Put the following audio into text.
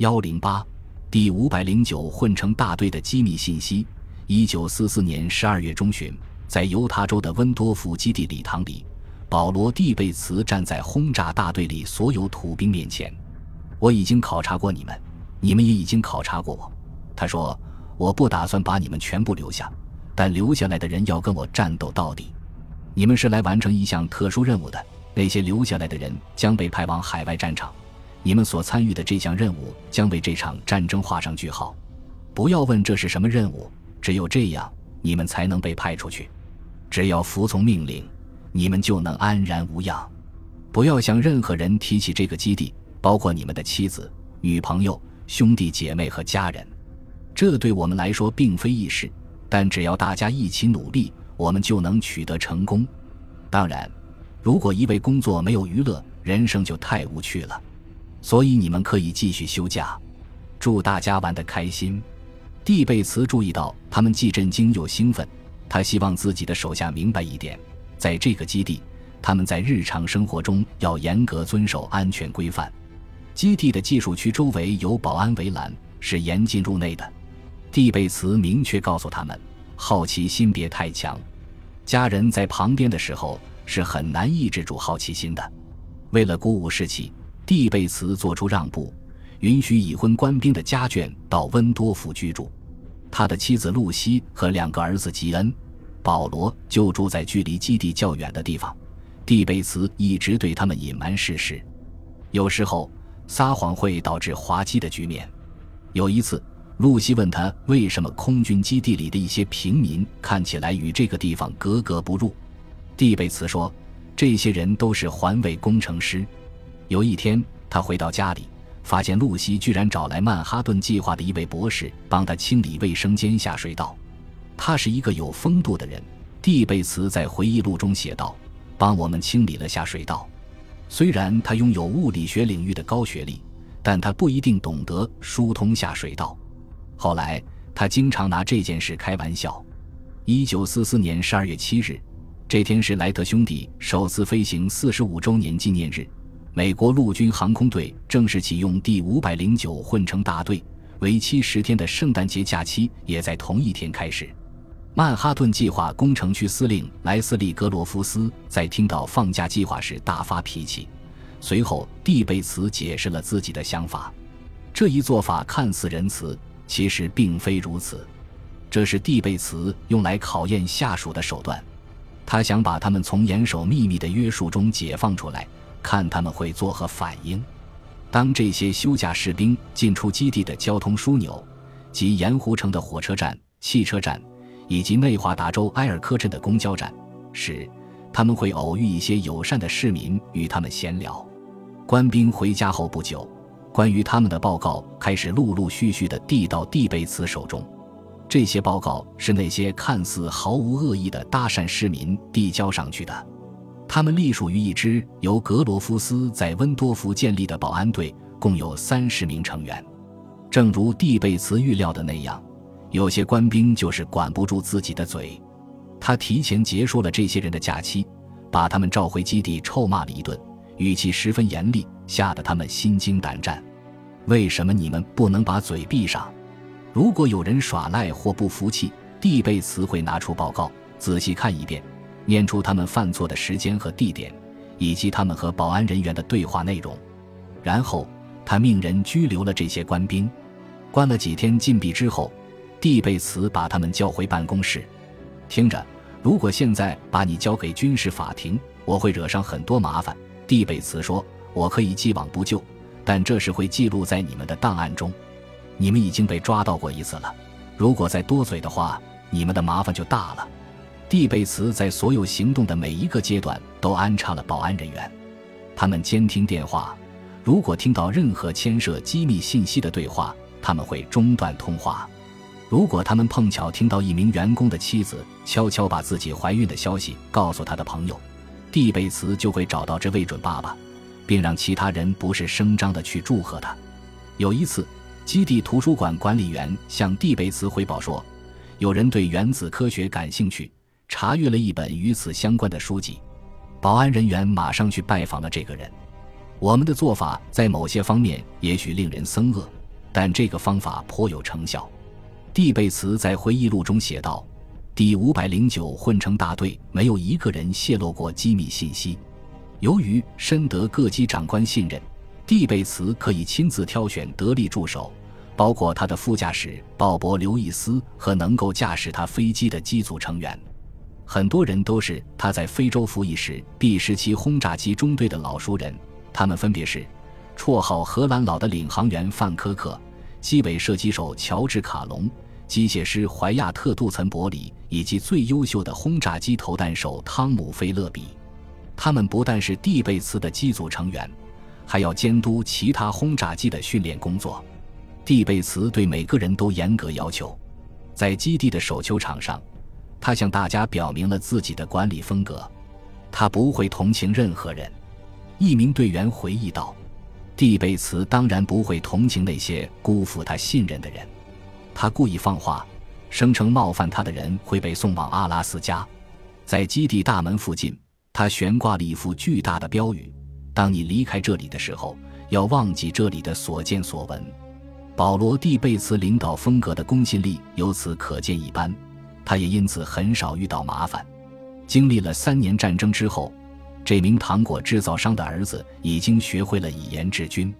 幺零八第五百零九混成大队的机密信息。一九四四年十二月中旬，在犹他州的温多夫基地礼堂里，保罗·蒂贝茨站在轰炸大队里所有土兵面前。我已经考察过你们，你们也已经考察过我。他说：“我不打算把你们全部留下，但留下来的人要跟我战斗到底。你们是来完成一项特殊任务的，那些留下来的人将被派往海外战场。”你们所参与的这项任务将为这场战争画上句号。不要问这是什么任务，只有这样，你们才能被派出去。只要服从命令，你们就能安然无恙。不要向任何人提起这个基地，包括你们的妻子、女朋友、兄弟姐妹和家人。这对我们来说并非易事，但只要大家一起努力，我们就能取得成功。当然，如果一味工作没有娱乐，人生就太无趣了。所以你们可以继续休假，祝大家玩得开心。蒂贝茨注意到他们既震惊又兴奋，他希望自己的手下明白一点：在这个基地，他们在日常生活中要严格遵守安全规范。基地的技术区周围有保安围栏，是严禁入内的。蒂贝茨明确告诉他们：好奇心别太强，家人在旁边的时候是很难抑制住好奇心的。为了鼓舞士气。蒂贝茨做出让步，允许已婚官兵的家眷到温多夫居住。他的妻子露西和两个儿子吉恩、保罗就住在距离基地较远的地方。蒂贝茨一直对他们隐瞒事实，有时候撒谎会导致滑稽的局面。有一次，露西问他为什么空军基地里的一些平民看起来与这个地方格格不入。蒂贝茨说：“这些人都是环卫工程师。”有一天，他回到家里，发现露西居然找来曼哈顿计划的一位博士帮他清理卫生间下水道。他是一个有风度的人，蒂贝茨在回忆录中写道：“帮我们清理了下水道。虽然他拥有物理学领域的高学历，但他不一定懂得疏通下水道。后来，他经常拿这件事开玩笑。一九四四年十二月七日，这天是莱特兄弟首次飞行四十五周年纪念日。美国陆军航空队正式启用第五百零九混成大队，为期十天的圣诞节假期也在同一天开始。曼哈顿计划工程区司令莱斯利·格罗夫斯在听到放假计划时大发脾气，随后蒂贝茨解释了自己的想法。这一做法看似仁慈，其实并非如此。这是蒂贝茨用来考验下属的手段，他想把他们从严守秘密的约束中解放出来。看他们会作何反应。当这些休假士兵进出基地的交通枢纽，及盐湖城的火车站、汽车站，以及内华达州埃尔科镇的公交站时，他们会偶遇一些友善的市民与他们闲聊。官兵回家后不久，关于他们的报告开始陆陆续续地递到蒂贝茨手中。这些报告是那些看似毫无恶意的搭讪市民递交上去的。他们隶属于一支由格罗夫斯在温多福建立的保安队，共有三十名成员。正如蒂贝茨预料的那样，有些官兵就是管不住自己的嘴。他提前结束了这些人的假期，把他们召回基地，臭骂了一顿，语气十分严厉，吓得他们心惊胆战。为什么你们不能把嘴闭上？如果有人耍赖或不服气，蒂贝茨会拿出报告，仔细看一遍。念出他们犯错的时间和地点，以及他们和保安人员的对话内容，然后他命人拘留了这些官兵，关了几天禁闭之后，蒂贝茨把他们叫回办公室。听着，如果现在把你交给军事法庭，我会惹上很多麻烦。蒂贝茨说：“我可以既往不咎，但这是会记录在你们的档案中。你们已经被抓到过一次了，如果再多嘴的话，你们的麻烦就大了。”蒂贝茨在所有行动的每一个阶段都安插了保安人员，他们监听电话，如果听到任何牵涉机密信息的对话，他们会中断通话。如果他们碰巧听到一名员工的妻子悄悄把自己怀孕的消息告诉他的朋友，蒂贝茨就会找到这位准爸爸，并让其他人不是声张的去祝贺他。有一次，基地图书馆管理员向蒂贝茨汇报说，有人对原子科学感兴趣。查阅了一本与此相关的书籍，保安人员马上去拜访了这个人。我们的做法在某些方面也许令人憎恶，但这个方法颇有成效。蒂贝茨在回忆录中写道：“第五百零九混成大队没有一个人泄露过机密信息。由于深得各级长官信任，蒂贝茨可以亲自挑选得力助手，包括他的副驾驶鲍勃·刘易斯和能够驾驶他飞机的机组成员。很多人都是他在非洲服役时 B 十七轰炸机中队的老熟人，他们分别是绰号‘荷兰佬’的领航员范科克。”机尾射击手乔治·卡隆、机械师怀亚特·杜岑伯里以及最优秀的轰炸机投弹手汤姆·菲勒比，他们不但是蒂贝茨的机组成员，还要监督其他轰炸机的训练工作。蒂贝茨对每个人都严格要求，在基地的手球场上，他向大家表明了自己的管理风格：他不会同情任何人。一名队员回忆道。蒂贝茨当然不会同情那些辜负他信任的人，他故意放话，声称冒犯他的人会被送往阿拉斯加。在基地大门附近，他悬挂了一幅巨大的标语：“当你离开这里的时候，要忘记这里的所见所闻。”保罗·蒂贝茨领导风格的公信力由此可见一斑，他也因此很少遇到麻烦。经历了三年战争之后。这名糖果制造商的儿子已经学会了以言治军。